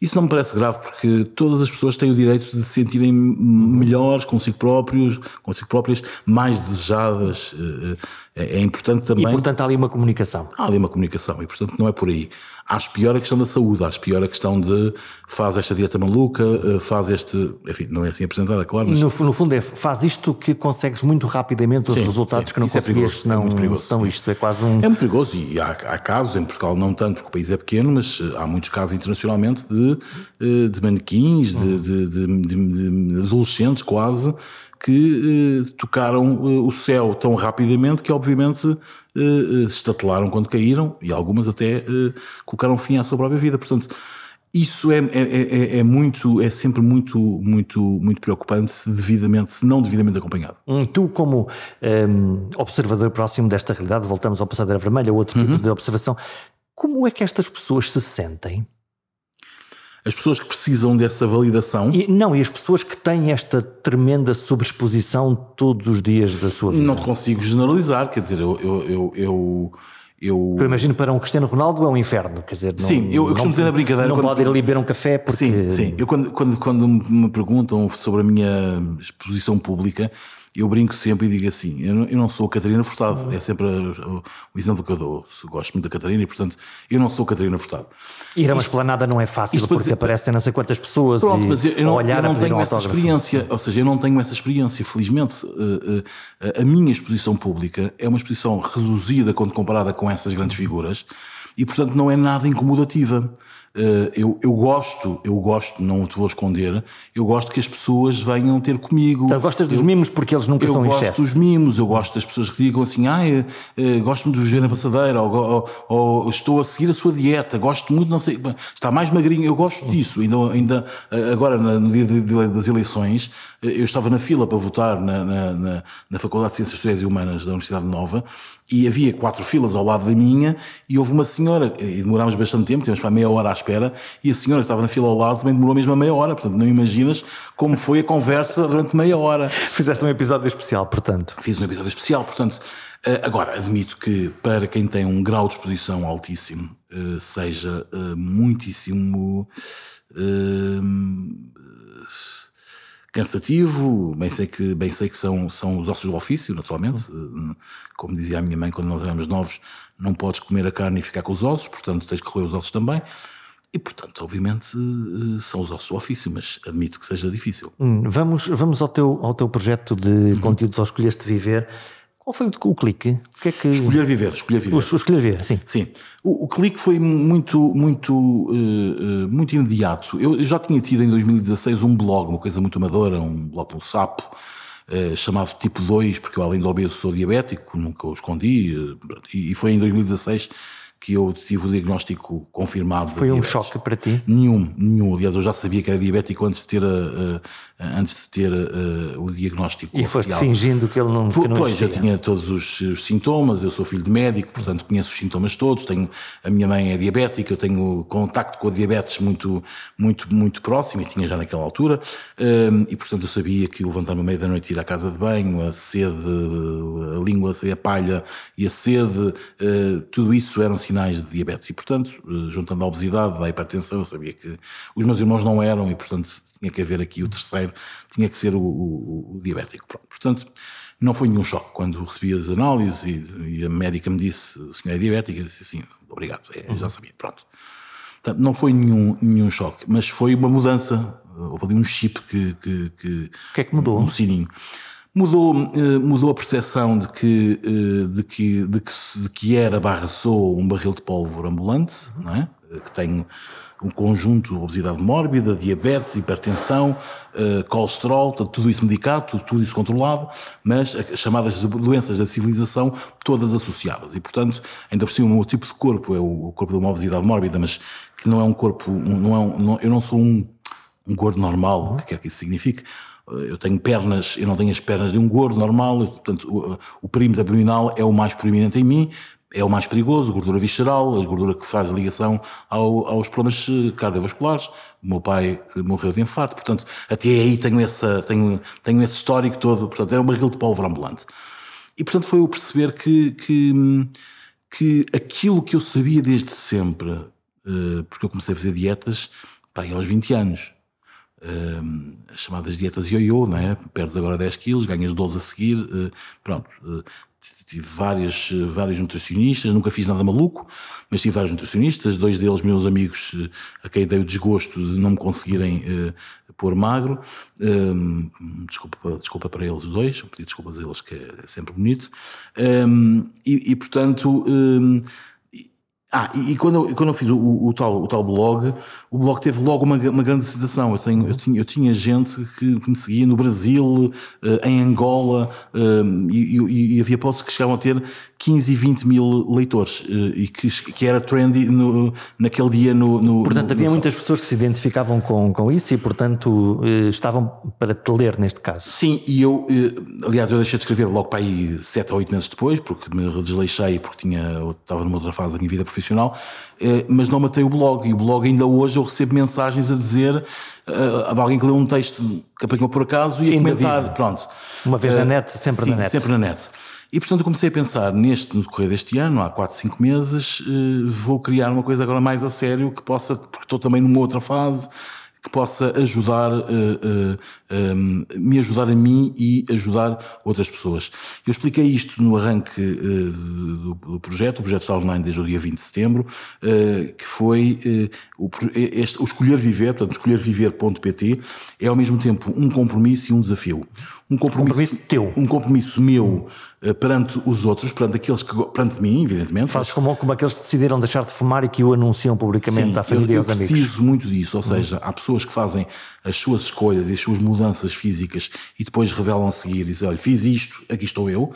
isso não me parece grave porque todas as pessoas têm o direito de se sentirem melhores consigo próprios, consigo próprias, mais desejadas. Uh, é, é importante também. E portanto há ali uma comunicação. Há ali uma comunicação e portanto não é por aí. Acho pior a questão da saúde, acho pior a questão de faz esta dieta maluca, eh, faz este. Enfim, não é assim apresentada, claro. Mas... No, no fundo é faz isto que consegues muito rapidamente os sim, resultados sim. que não Isso conseguias, é não, é muito perigoso. Então isto é quase um. É muito perigoso e há, há, casos, em Portugal não tanto porque o país é pequeno, mas eh, há muitos casos internacionalmente de, eh, de manequins, de, de, de, adolescentes quase que eh, tocaram eh, o céu tão rapidamente que, obviamente, eh, eh estatelaram quando caíram e algumas até eh, colocaram fim à sua própria vida. Portanto, isso é, é, é, é, muito, é sempre muito, muito, muito preocupante se devidamente, se não devidamente acompanhado. Hum, tu, como um, observador próximo desta realidade, voltamos ao passadeira vermelha, outro tipo uhum. de observação, como é que estas pessoas se sentem? As pessoas que precisam dessa validação. E, não, e as pessoas que têm esta tremenda sobreexposição todos os dias da sua vida. Não te consigo generalizar, quer dizer, eu, eu, eu, eu eu... eu imagino para um Cristiano Ronaldo é um inferno, quer dizer, não, sim, eu, eu costumo dizer na brincadeira. Não quando, pode ir ali beber um café porque. Sim, sim. Eu quando, quando, quando me perguntam sobre a minha exposição pública, eu brinco sempre e digo assim: eu não, eu não sou a Catarina Furtado, é sempre o, o, exemplo que eu dou. Gosto muito da Catarina e, portanto, eu não sou a Catarina Furtado. Ir a uma esplanada não é fácil porque dizer, aparecem não sei quantas pessoas. Pronto, mas eu, eu não, eu não tenho um essa experiência, ou seja, eu não tenho essa experiência. Felizmente, uh, uh, a minha exposição pública é uma exposição reduzida quando comparada com essas grandes figuras e, portanto, não é nada incomodativa. Eh, eu, eu gosto, eu gosto, não te vou esconder, eu gosto que as pessoas venham ter comigo. Então, gostas dos eu, mimos porque eles nunca são Eu gosto dos mimos, eu gosto das pessoas que digam assim, ah, gosto-me de vos ver na passadeira, ou, ou, ou, estou a seguir a sua dieta, gosto muito, não sei, está mais magrinho, eu gosto disso. Ainda, ainda agora, no dia das eleições, eu estava na fila para votar na, na, na, na Faculdade de Ciências Sociais e Humanas da Universidade Nova e havia quatro filas ao lado da minha e houve uma senhora, e demorámos bastante tempo, tínhamos para meia hora à espera, e a senhora que estava na fila ao lado também demorou mesmo a meia hora, portanto não imaginas como foi a conversa durante meia hora. Fizeste um episódio especial, portanto. Fiz um episódio especial, portanto, eh, agora admito que para quem tem um grau de exposição altíssimo, eh, seja eh, muitíssimo cansativo, bem sei que, bem sei que são, são os ossos do ofício, naturalmente. Como dizia a minha mãe quando nós éramos novos, não podes comer a carne e ficar com os ossos, portanto tens que roer os ossos também. E, portanto, obviamente, eh, são os ossos do ofício, mas admito que seja difícil. Hum, vamos, vamos ao, teu, ao teu projeto de uhum. conteúdos ao Escolheste Viver. Qual foi o, clique? O que é que... Escolher viver, escolher viver. O, escolher viver, sim. Sim. O, o clique foi muito, muito, uh, uh, muito imediato. Eu, eu, já tinha tido em 2016 um blog, uma coisa muito amadora, um blog no Sapo, uh, chamado Tipo 2, porque eu além de obeso sou diabético, nunca o escondi, e, e foi em 2016 que eu tive o diagnóstico confirmado. Foi um choque para ti? Nenhum, nenhum. Aliás, eu já sabia que era diabético antes de ter, uh, antes de ter uh, o diagnóstico E foste fingindo que ele não, que não Pois, eu tinha todos os, os, sintomas, eu sou filho de médico, portanto conheço os sintomas todos, tenho, a minha mãe é diabética, eu tenho contacto com a diabetes muito, muito, muito próximo, e tinha já naquela altura, uh, e portanto eu sabia que levantar-me à meia da noite ir à casa de banho, a sede, a língua, a palha e a sede, tudo isso eram sinais de diabetes. E, portanto, eh, juntando a obesidade, a hipertensão, eu sabia que os meus irmãos não eram e, portanto, tinha que haver aqui o terceiro, tinha que ser o, o, o diabético. Pronto. Portanto, não foi nenhum choque. Quando recebi as análises e, e a médica me disse, o senhor é diabético, eu disse assim, obrigado, é, já sabia, pronto. Portanto, não foi nenhum, nenhum choque, mas foi uma mudança. Houve ali um chip que. que, que o que é que mudou? Um sininho. Mudou, eh, mudou a percepção de que, eh, de, que, de, que, de que era barra sou um barril de pólvora ambulante, não é? Eh, que tem um conjunto de obesidade mórbida, diabetes, hipertensão, colesterol, tudo isso medicado, tudo, tudo isso controlado, mas as chamadas doenças da civilização todas associadas. E, portanto, ainda por cima, o meu tipo de corpo é o corpo de uma obesidade mórbida, mas que não é um corpo, não é um, não, eu não sou um, um gordo normal, o que quer que isso signifique, eu tenho pernas, eu não tenho as pernas de um gordo normal, portanto, o, o perímetro abdominal é o mais proeminente em mim, é o mais perigoso, gordura visceral, a gordura que faz ligação ao, aos problemas eh, cardiovasculares. O meu pai morreu de infarto, portanto, até aí tenho, essa, tenho, tenho esse histórico todo, portanto, era um barril de pólvora ambulante. E, portanto, foi eu perceber que, que, que aquilo que eu sabia desde sempre, eh, porque eu comecei a fazer dietas, pá, aos 20 anos, as chamadas dietas ioiô, não é? Perdes agora 10 quilos, ganhas 12 a seguir, pronto. Tive vários, vários nutricionistas, nunca fiz nada maluco, mas tive vários nutricionistas, dois deles meus amigos a quem dei o desgosto de não me conseguirem uh, pôr magro. Um, desculpa, desculpa para eles dois, pedir desculpas a eles que é sempre bonito. Um, e, e, portanto, um, ah, e, e, quando, eu, quando eu fiz o, o, o, tal, o tal blog, o blog teve logo uma, uma grande aceitação. Eu, tenho, eu, tinha, eu tinha gente que, que me seguia no Brasil, uh, em Angola, uh, e, e, e, havia postos que chegavam a ter 15 e 20 mil leitores e que, que era trendy no, naquele dia no. no portanto, no, havia muitas pessoas que se identificavam com, com isso e, portanto, estavam para te ler neste caso. Sim, e eu, aliás, eu deixei de escrever logo para aí 7 ou 8 meses depois, porque me desleixei, porque tinha, estava numa outra fase da minha vida profissional, mas não matei o blog. E o blog ainda hoje eu recebo mensagens a dizer uh, alguém que leu um texto que apanhou por acaso e a comentar. Vive. Pronto. Uma vez na net, sempre sim, na net. Sempre na net. E portanto comecei a pensar neste, no decorrer deste ano, há 4, 5 meses, uh, vou criar uma coisa agora mais a sério que possa, porque estou também numa outra fase, que possa ajudar, uh, uh, um, me ajudar a mim e ajudar outras pessoas. Eu expliquei isto no arranque uh, do, do, projeto, o projeto está online desde o dia 20 de setembro, que foi o, este, o Escolher Viver, portanto, escolherviver.pt é ao mesmo tempo um compromisso e um desafio. Um compromisso, compromisso teu. Um compromisso meu perante os outros, perante aqueles que, perante mim, evidentemente. Fazes como, como aqueles que decidiram deixar de fumar e que o anunciam publicamente Sim, à família eu, e aos amigos. Eu preciso muito disso, ou seja, há pessoas que fazem as suas escolhas e as suas mudanças físicas e depois revelam a seguir e dizem, olha, fiz isto, aqui estou eu.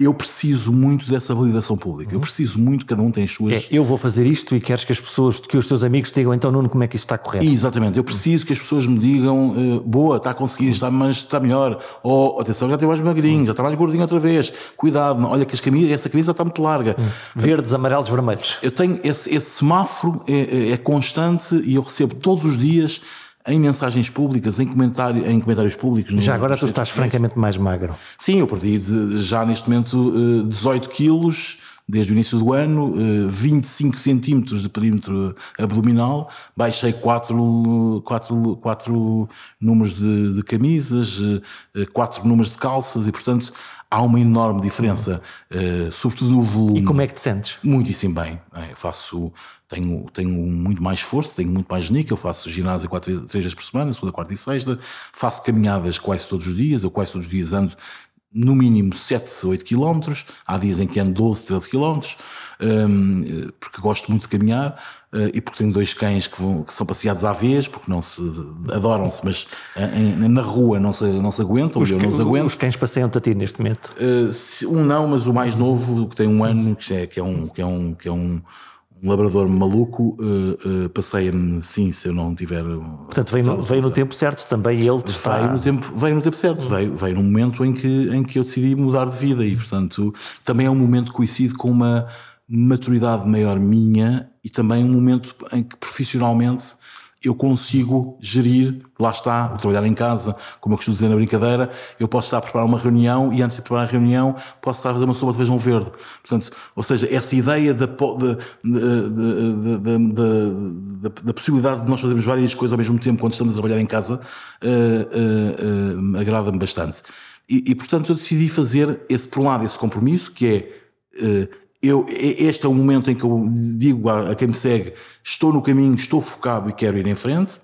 Eu preciso muito dessa validação pública. Uhum. Eu preciso muito, cada um tem as suas. É, eu vou fazer isto e queres que as pessoas, que os teus amigos digam, então, Nuno, como é que isso está correto? Exatamente. Eu preciso que as pessoas me digam, uh, boa, está a conseguir, está, mas está melhor. Ou, atenção, já está mais magrinho, uhum. já está mais gordinho outra vez. Cuidado, olha que as camisas, essa camisa está muito larga. Uhum. Verdes, amarelos, vermelhos. Eu tenho esse, esse semáforo é, é, é constante e eu recebo todos os dias em mensagens públicas, em, comentário, em comentários públicos. Já agora tu estás francamente mais magro. Sim, eu perdi de, já neste momento 18 eh, quilos desde o início do ano, 25 eh, centímetros de perímetro abdominal, baixei 4, 4, 4 números de, de camisas, 4 eh, números de calças e, portanto, há uma enorme diferença, uh, sobretudo no volume. E como é que te sentes? Muitíssimo bem. É, faço, tenho, tenho muito mais força, tenho muito mais níquel, faço ginásio quatro, três vezes por semana, segunda, quarta e sexta, faço caminhadas quase todos os dias, eu quase todos os dias ando no mínimo 7, 8 km, há dias em que ando 12, 13 km, porque gosto muito de caminhar uh, e porque tenho dois cães que, vão, que são passeados à vez, porque não se adoram-se, mas uh, em, na rua não se, não se aguentam, os, eu não os aguento. Os cães passeiam-te a ti neste momento? Uh, um não, mas o mais novo, que tem um ano, que é, que é um, que é um, que é um um labrador maluco uh, uh, passeia-me sim se eu não tiver. Portanto, veio, no, veio no tempo certo também ele te está... veio no tempo Veio no tempo certo, veio, veio num momento em que, em que eu decidi mudar de vida e, portanto, também é um momento que coincide com uma maturidade maior minha e também um momento em que profissionalmente eu consigo gerir, lá está, o trabalhar em casa, como eu costumo dizer na brincadeira, eu posso estar a preparar uma reunião e antes de preparar a reunião posso estar a fazer uma sopa de feijão verde. Portanto, ou seja, essa ideia da, da, da, da, possibilidade de nós fazermos várias coisas ao mesmo tempo quando estamos a trabalhar em casa uh, uh, uh, agrada-me bastante. E, e, portanto, eu decidi fazer esse, por um lado, esse compromisso, que é eu, este é o momento em que eu digo a, a, quem me segue: estou no caminho, estou focado e quero ir em frente.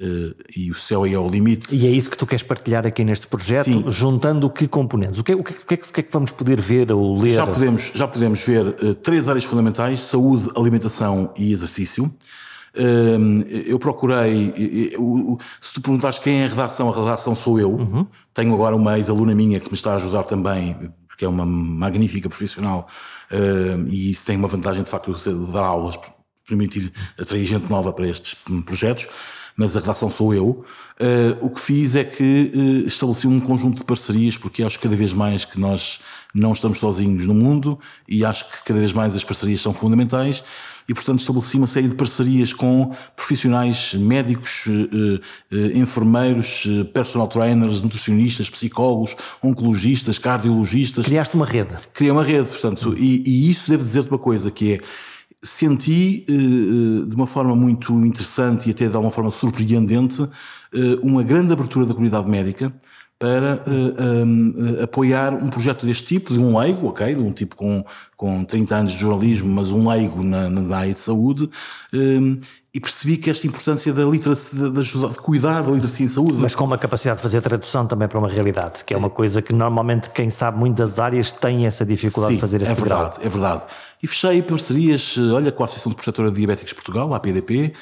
Uh, e o céu aí é o limite. E é isso que tu queres partilhar aqui neste projeto, Sim. juntando que componentes? O que, o, que, o, que é que, o que é que vamos poder ver ou ler? Já podemos, já podemos ver uh, três áreas fundamentais: saúde, alimentação e exercício. Uh, eu procurei, se tu perguntares quem é a redação, a redação sou eu. Uhum. Tenho agora uma ex-aluna minha que me está a ajudar também porque é uma magnífica profissional uh, e isso tem uma vantagem de facto de dar aulas, permitir atrair gente nova para estes projetos, mas a redação sou eu. Uh, o que fiz é que uh, estabeleci um conjunto de parcerias, porque acho cada vez mais que nós não estamos sozinhos no mundo e acho que cada vez mais as parcerias são fundamentais e, portanto, estabeleci uma série de parcerias com profissionais médicos, eh, eh, enfermeiros, eh, personal trainers, nutricionistas, psicólogos, oncologistas, cardiologistas. Criaste uma rede. Criei uma rede, portanto, e, e isso devo dizer-te uma coisa, que é senti de uma forma muito interessante e até de uma forma surpreendente uma grande abertura da comunidade médica para uh, um, apoiar um projeto deste tipo, de um leigo, ok, de um tipo com, com 30 anos de jornalismo, mas um leigo na, na área de saúde, um, e percebi que esta importância da literacia, de, ajudar, de cuidar da literacia em saúde. Mas com uma capacidade de fazer tradução também para uma realidade, que é uma coisa que normalmente quem sabe muito das áreas tem essa dificuldade Sim, de fazer esse é verdade, é verdade. e fechei parcerias, olha, com a Associação de Protetora de Diabéticos de Portugal, a APDP,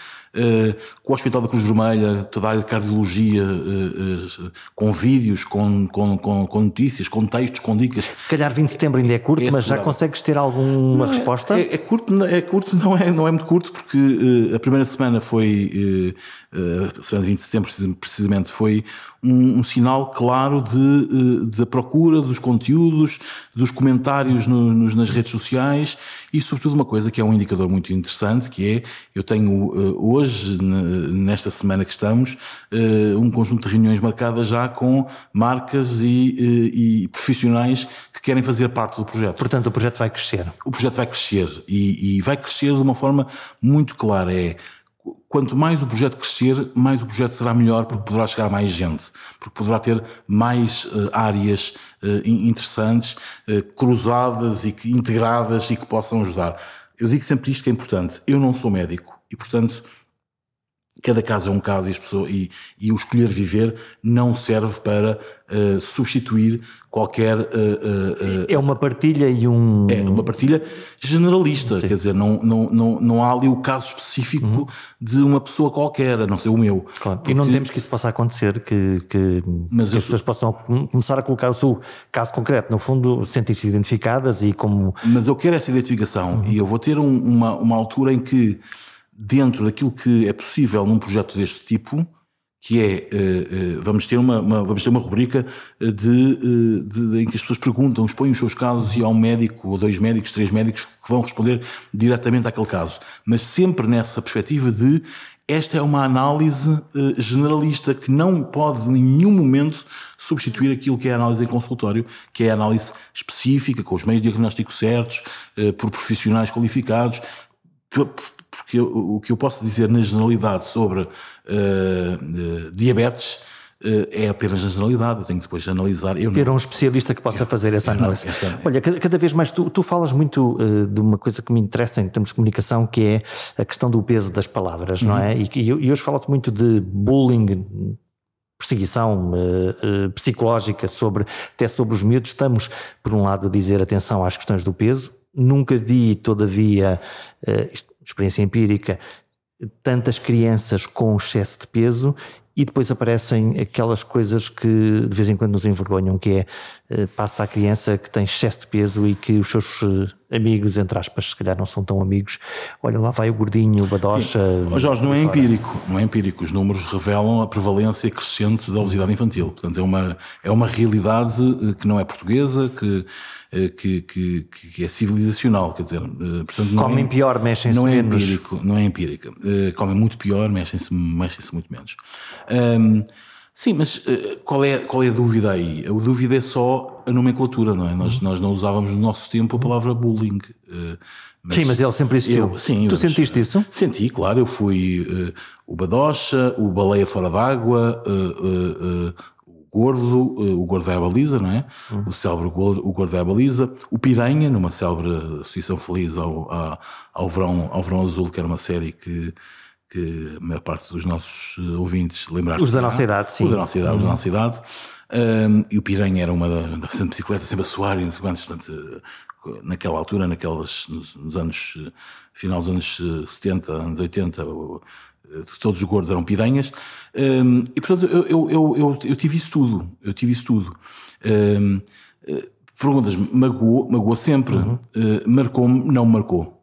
com o Hospital da Cruz Vermelha, toda a área de cardiologia, uh, uh, com vídeos, com, com, com, com, notícias, com textos, com dicas. Se calhar 20 de setembro ainda é curto, é mas já consegues ter alguma não, resposta? É, é, curto, é curto, não é, não é muito curto, porque a primeira semana foi, a semana de 20 de setembro precisamente, foi um, um sinal claro de, de procura dos conteúdos, dos comentários no, nos, nas redes sociais e, sobretudo, uma coisa que é um indicador muito interessante, que é, eu tenho hoje hoje, nesta semana que estamos, eh, um conjunto de reuniões marcadas já com marcas e, eh, e profissionais que querem fazer parte do projeto. Portanto, o projeto vai crescer. O projeto vai crescer e, e vai crescer de uma forma muito clara. É quanto mais o projeto crescer, mais o projeto será melhor porque poderá chegar a mais gente, porque poderá ter mais uh, áreas uh, interessantes, uh, cruzadas e que, integradas e que possam ajudar. Eu digo sempre isto que é importante. Eu não sou médico e, portanto, cada caso é um caso e, pessoas, e, e o escolher viver não serve para uh, substituir qualquer. Uh, uh, é uma partilha e um. É uma partilha generalista, Sim. quer dizer, não, não, não, não há ali o caso específico uhum. de uma pessoa qualquer, a não ser o meu. Claro. Porque... E não temos que isso possa acontecer, que, que, Mas que as pessoas possam começar a colocar o seu caso concreto, no fundo, sentir-se identificadas e como. Mas eu quero essa identificação uhum. e eu vou ter um, uma, uma altura em que dentro daquilo que é possível num projeto deste tipo, que é, uh, uh, vamos, ter uma, uma, vamos ter uma rubrica de, de, de, em que as pessoas perguntam, expõem os seus casos e há um médico, ou dois médicos, três médicos que vão responder diretamente àquele caso. Mas sempre nessa perspectiva de esta é uma análise generalista que não pode em nenhum momento substituir aquilo que é a análise em consultório, que é a análise específica, com os meios diagnósticos certos, por profissionais qualificados, porque eu, o que eu posso dizer na generalidade sobre uh, uh, diabetes uh, é apenas na generalidade, eu tenho que depois analisar. Eu Ter não... um especialista que possa fazer essa análise. Não, essa... Olha, cada, cada, vez mais tu, tu falas muito de uma coisa que me interessa em termos de comunicação, que é a questão do peso das palavras, uhum. não é? E, e, e hoje fala-se muito de bullying perseguição uh, uh, psicológica sobre até sobre os miúdos estamos por um lado a dizer atenção às questões do peso nunca vi todavia uh, experiência empírica, tantas crianças com excesso de peso e depois aparecem aquelas coisas que de vez em quando nos envergonham, que é eh, passa a criança que tem excesso de peso e que os seus eh, amigos, entre aspas, se calhar não são tão amigos, olha lá vai o gordinho, o badocha. Oh, Jorge, não é empírico, não é empírico. Os números revelam a prevalência crescente da obesidade infantil. Portanto, é uma, é uma realidade eh, que não é portuguesa, que que, que, que, é civilizacional, quer dizer, portanto, comem é, pior, mexem-se não é empírico, não é empírica, comem muito pior, mexem-se mexem muito menos. Um, Sim, mas uh, qual, é, qual é a dúvida aí? A dúvida é só a nomenclatura, não é? Nós, uhum. nós não usávamos no nosso tempo a palavra bullying. Uh, mas sim, mas ele sempre existiu. Eu, sim, tu mas, sentiste isso? Senti, claro. Eu fui uh, o Badocha, o Baleia Fora d'Água, o Gordo, o Gordo é a Baliza, não é? Uhum. O célebre Gordo, o Gordo é a Baliza. O Piranha, numa célebre Associação Feliz ao, ao, ao, verão, ao Verão Azul, que era uma série que que a maior parte dos nossos eh, ouvintes lembraram Os da nossa idade, sim. Os da nossa idade, os da nossa idade. Um, e o Piranha era uma da, da bicicleta, sempre a suar e não sei quantos, portanto, eh, naquela altura, naquelas, nos, nos anos, eh, final dos anos 70, anos 80, todos os gordos eram piranhas. Um, e portanto, eu, eu, eu, eu, eu tive isso tudo, eu tive isso tudo. Um, perguntas, magoou, magoou sempre, uhum. uh, marcou-me, não marcou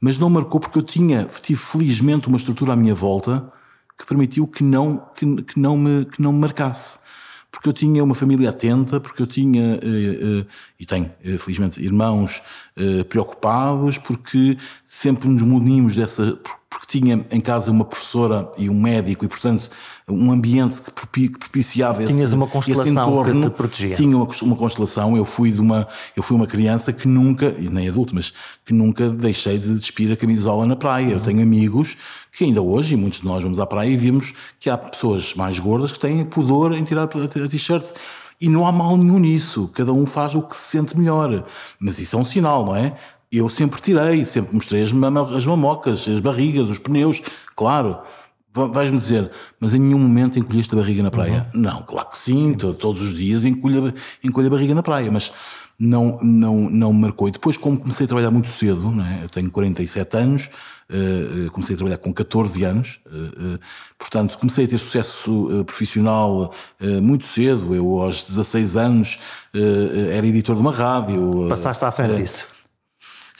mas não marcou porque eu tinha, tive felizmente uma estrutura à minha volta que permitiu que não, que, que não, me, que não me marcasse. Porque eu tinha uma família atenta, porque eu tinha, uh, uh, e tenho, uh, felizmente, irmãos preocupados, porque sempre nos munimos dessa. Porque tinha em casa uma professora e um médico, e portanto um ambiente que propiciava Tinhas esse, uma constelação esse entorno, que te protegia. Tinha uma, uma constelação. Eu fui de uma, eu fui uma criança que nunca, e nem adulto, mas que nunca deixei de despir a camisola na praia. Uhum. Eu tenho amigos que ainda hoje, e muitos de nós vamos à praia e vimos que há pessoas mais gordas que têm pudor em tirar a t-shirt. E não há mal nenhum nisso. Cada um faz o que se sente melhor. Mas isso é um sinal, não é? Eu sempre tirei, sempre mostrei as, mamocas, as barrigas, os pneus, claro Vais-me dizer, mas em nenhum momento encolheste a barriga na praia? Uhum. Não, claro que sim, todos os dias encolho, encolho a barriga na praia, mas não, não, não me marcou. E depois, como comecei a trabalhar muito cedo, é? eu tenho 47 anos, uh, comecei a trabalhar com 14 anos, uh, portanto, comecei a ter sucesso profissional muito cedo. Eu, aos 16 anos, era editor de uma rádio. Passaste à frente disso.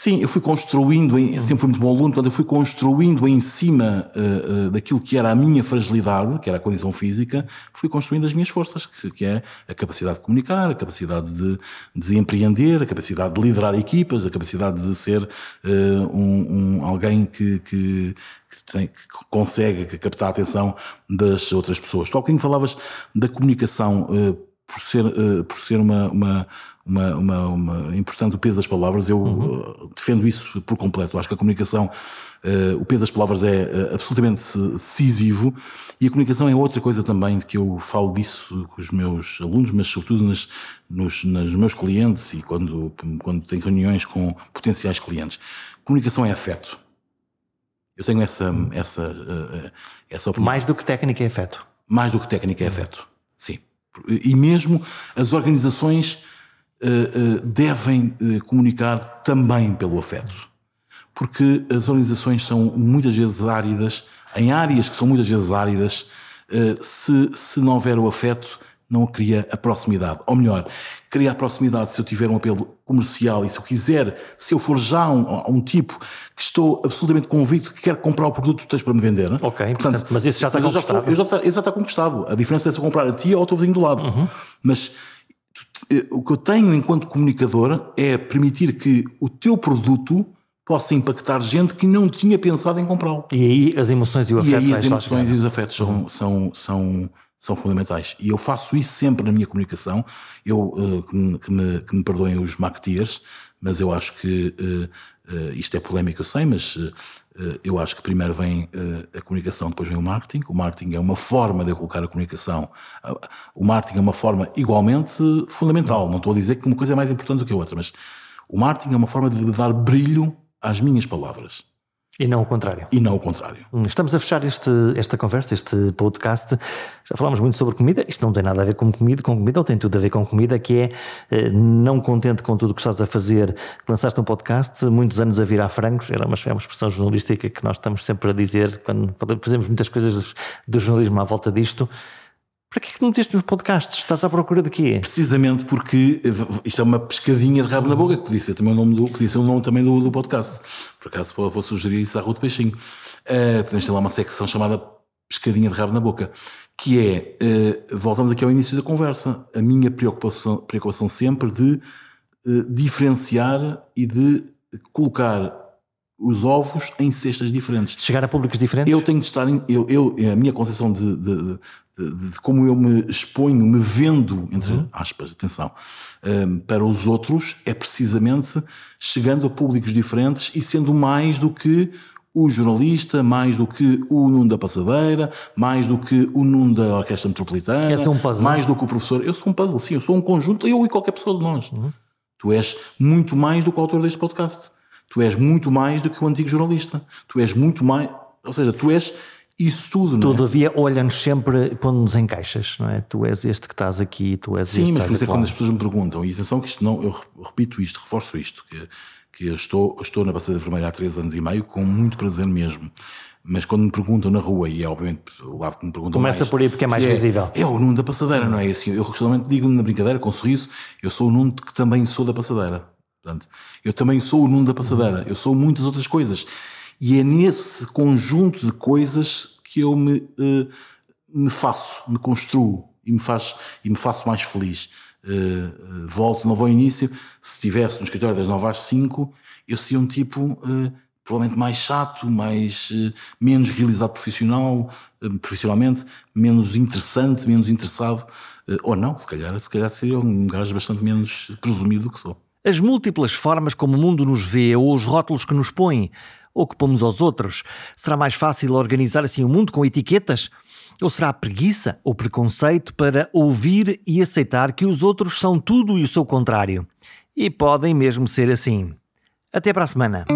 Sim, eu fui construindo, em, sempre fui muito bom aluno, portanto eu fui construindo em cima uh, uh, daquilo que era a minha fragilidade, que era a condição física, fui construindo as minhas forças, que, que é a capacidade de comunicar, a capacidade de, de, empreender, a capacidade de liderar equipas, a capacidade de ser uh, um, um, alguém que, que, que, tem, que consegue captar a atenção das outras pessoas. Tu há bocadinho falavas da comunicação por ser, por ser uma, uma uma, uma, uma importante o peso das palavras. Eu uhum. Uh, defendo isso por completo. acho que a comunicação, uh, o peso das palavras é uh, absolutamente decisivo e a comunicação é outra coisa também de que eu falo disso com os meus alunos, mas sobretudo nas, nos, nos meus clientes e quando, quando tenho reuniões com potenciais clientes. Comunicação é afeto. Eu tenho essa, essa, uh, essa opinião. Mais do que técnica é afeto. Mais do que técnica é afeto, sim. E mesmo as organizações eh, eh, devem eh, comunicar também pelo afeto. Porque as organizações são muitas vezes áridas, em áreas que são muitas vezes áridas, se, se não houver o afeto, não cria a proximidade. Ou melhor, cria a proximidade se eu tiver um apelo comercial e se eu quiser, se eu for já um, um tipo que estou absolutamente convicto que quer comprar o produto que tens para me vender. Ok, portanto, portanto mas isso já está conquistado. Já, já, está, já está conquistado. A diferença é se eu comprar a ti ou ao teu vizinho do lado. Uhum. Mas eh, o que eu tenho enquanto comunicador é permitir que o teu produto possa impactar gente que não tinha pensado em comprá-lo. E aí as emoções e o afeto. E aí as emoções e os afetos são, são, são, são fundamentais. E eu faço isso sempre na minha comunicação. Eu, uh, que, me, que, me, que me perdoem os marketeers, mas eu acho que uh, uh, isto é polémico, eu sei, mas eh, eu acho que primeiro vem eh, a comunicação, depois vem o marketing. O marketing é uma forma de eu colocar a comunicação. O marketing é uma forma igualmente fundamental. Não estou a dizer que uma coisa é mais importante do que a outra, mas o marketing é uma forma de dar brilho às minhas palavras. E não o contrário. E não o contrário. Hum, estamos a fechar este, esta conversa, este podcast. Já falámos muito sobre comida. Isto não tem nada a ver com comida, com comida, ou tem tudo a ver com comida, que é eh, não contente com tudo o que estás a fazer, lançaste um podcast, muitos anos a virar frangos. Era uma, é uma expressão jornalística que nós estamos sempre a dizer quando fazemos muitas coisas do jornalismo à volta disto. Para que é que meteste nos podcasts? Estás à procura de quê? Precisamente porque isto é uma pescadinha de rabo na boca, que podia ser também o nome do, podia ser o nome também do, do podcast. Por acaso vou sugerir isso à Rua do Peixinho. Uh, podemos ter lá uma secção chamada Pescadinha de Rabo na Boca, que é, uh, voltamos aqui ao início da conversa, a minha preocupação, preocupação sempre de uh, diferenciar e de colocar os ovos em cestas diferentes. Chegar a públicos diferentes? Eu tenho de estar, em, eu, eu, a minha concepção de, de, de, de, como eu me exponho, me vendo, entre uhum. aspas, atenção, um, para os outros, é precisamente chegando a públicos diferentes e sendo mais do que o jornalista, mais do que o Nuno da Passadeira, mais do que o Nuno da Orquestra Metropolitana, um puzzle. mais do que o professor. Eu sou um puzzle, sim, eu sou um conjunto, eu e qualquer pessoa de nós. Uhum. Tu és muito mais do que o autor deste podcast. Tu és muito mais do que o antigo jornalista. Tu és muito mais. Ou seja, tu és isso tudo, não é? Todavia, olha-nos sempre, pondo-nos em caixas, não é? Tu és este que estás aqui, tu és Sim, este mas por isso é quando as pessoas me perguntam, e atenção que isto não, eu repito isto, reforço isto, que, que eu estou, estou na Passadeira Vermelha há três anos e meio, com muito prazer mesmo. Mas quando me perguntam na rua, e é obviamente o lado que me perguntam Começa mais, por aí porque é mais é, visível. É o Nuno da Passadeira, não é assim? Eu justamente digo na brincadeira, com um sorriso, eu sou o Nuno que também sou da Passadeira. Portanto, eu também sou o Nuno da Passadeira, eu sou muitas outras coisas. E é nesse conjunto de coisas que eu me, uh, me faço, me construo e me, faz, e me faço mais feliz. Uh, uh, volto de novo ao início, se estivesse no escritório das 9 às 5, eu seria um tipo provavelmente mais chato, mais, menos realizado profissional, profissionalmente, menos interessante, menos interessado, ou não, se calhar, se calhar seria um gajo bastante menos presumido do que sou. As múltiplas formas como o mundo nos vê ou os rótulos que nos põem pomos aos outros, será mais fácil organizar assim o mundo com etiquetas? Ou será preguiça ou preconceito para ouvir e aceitar que os outros são tudo e o seu contrário? E podem mesmo ser assim. Até para a semana.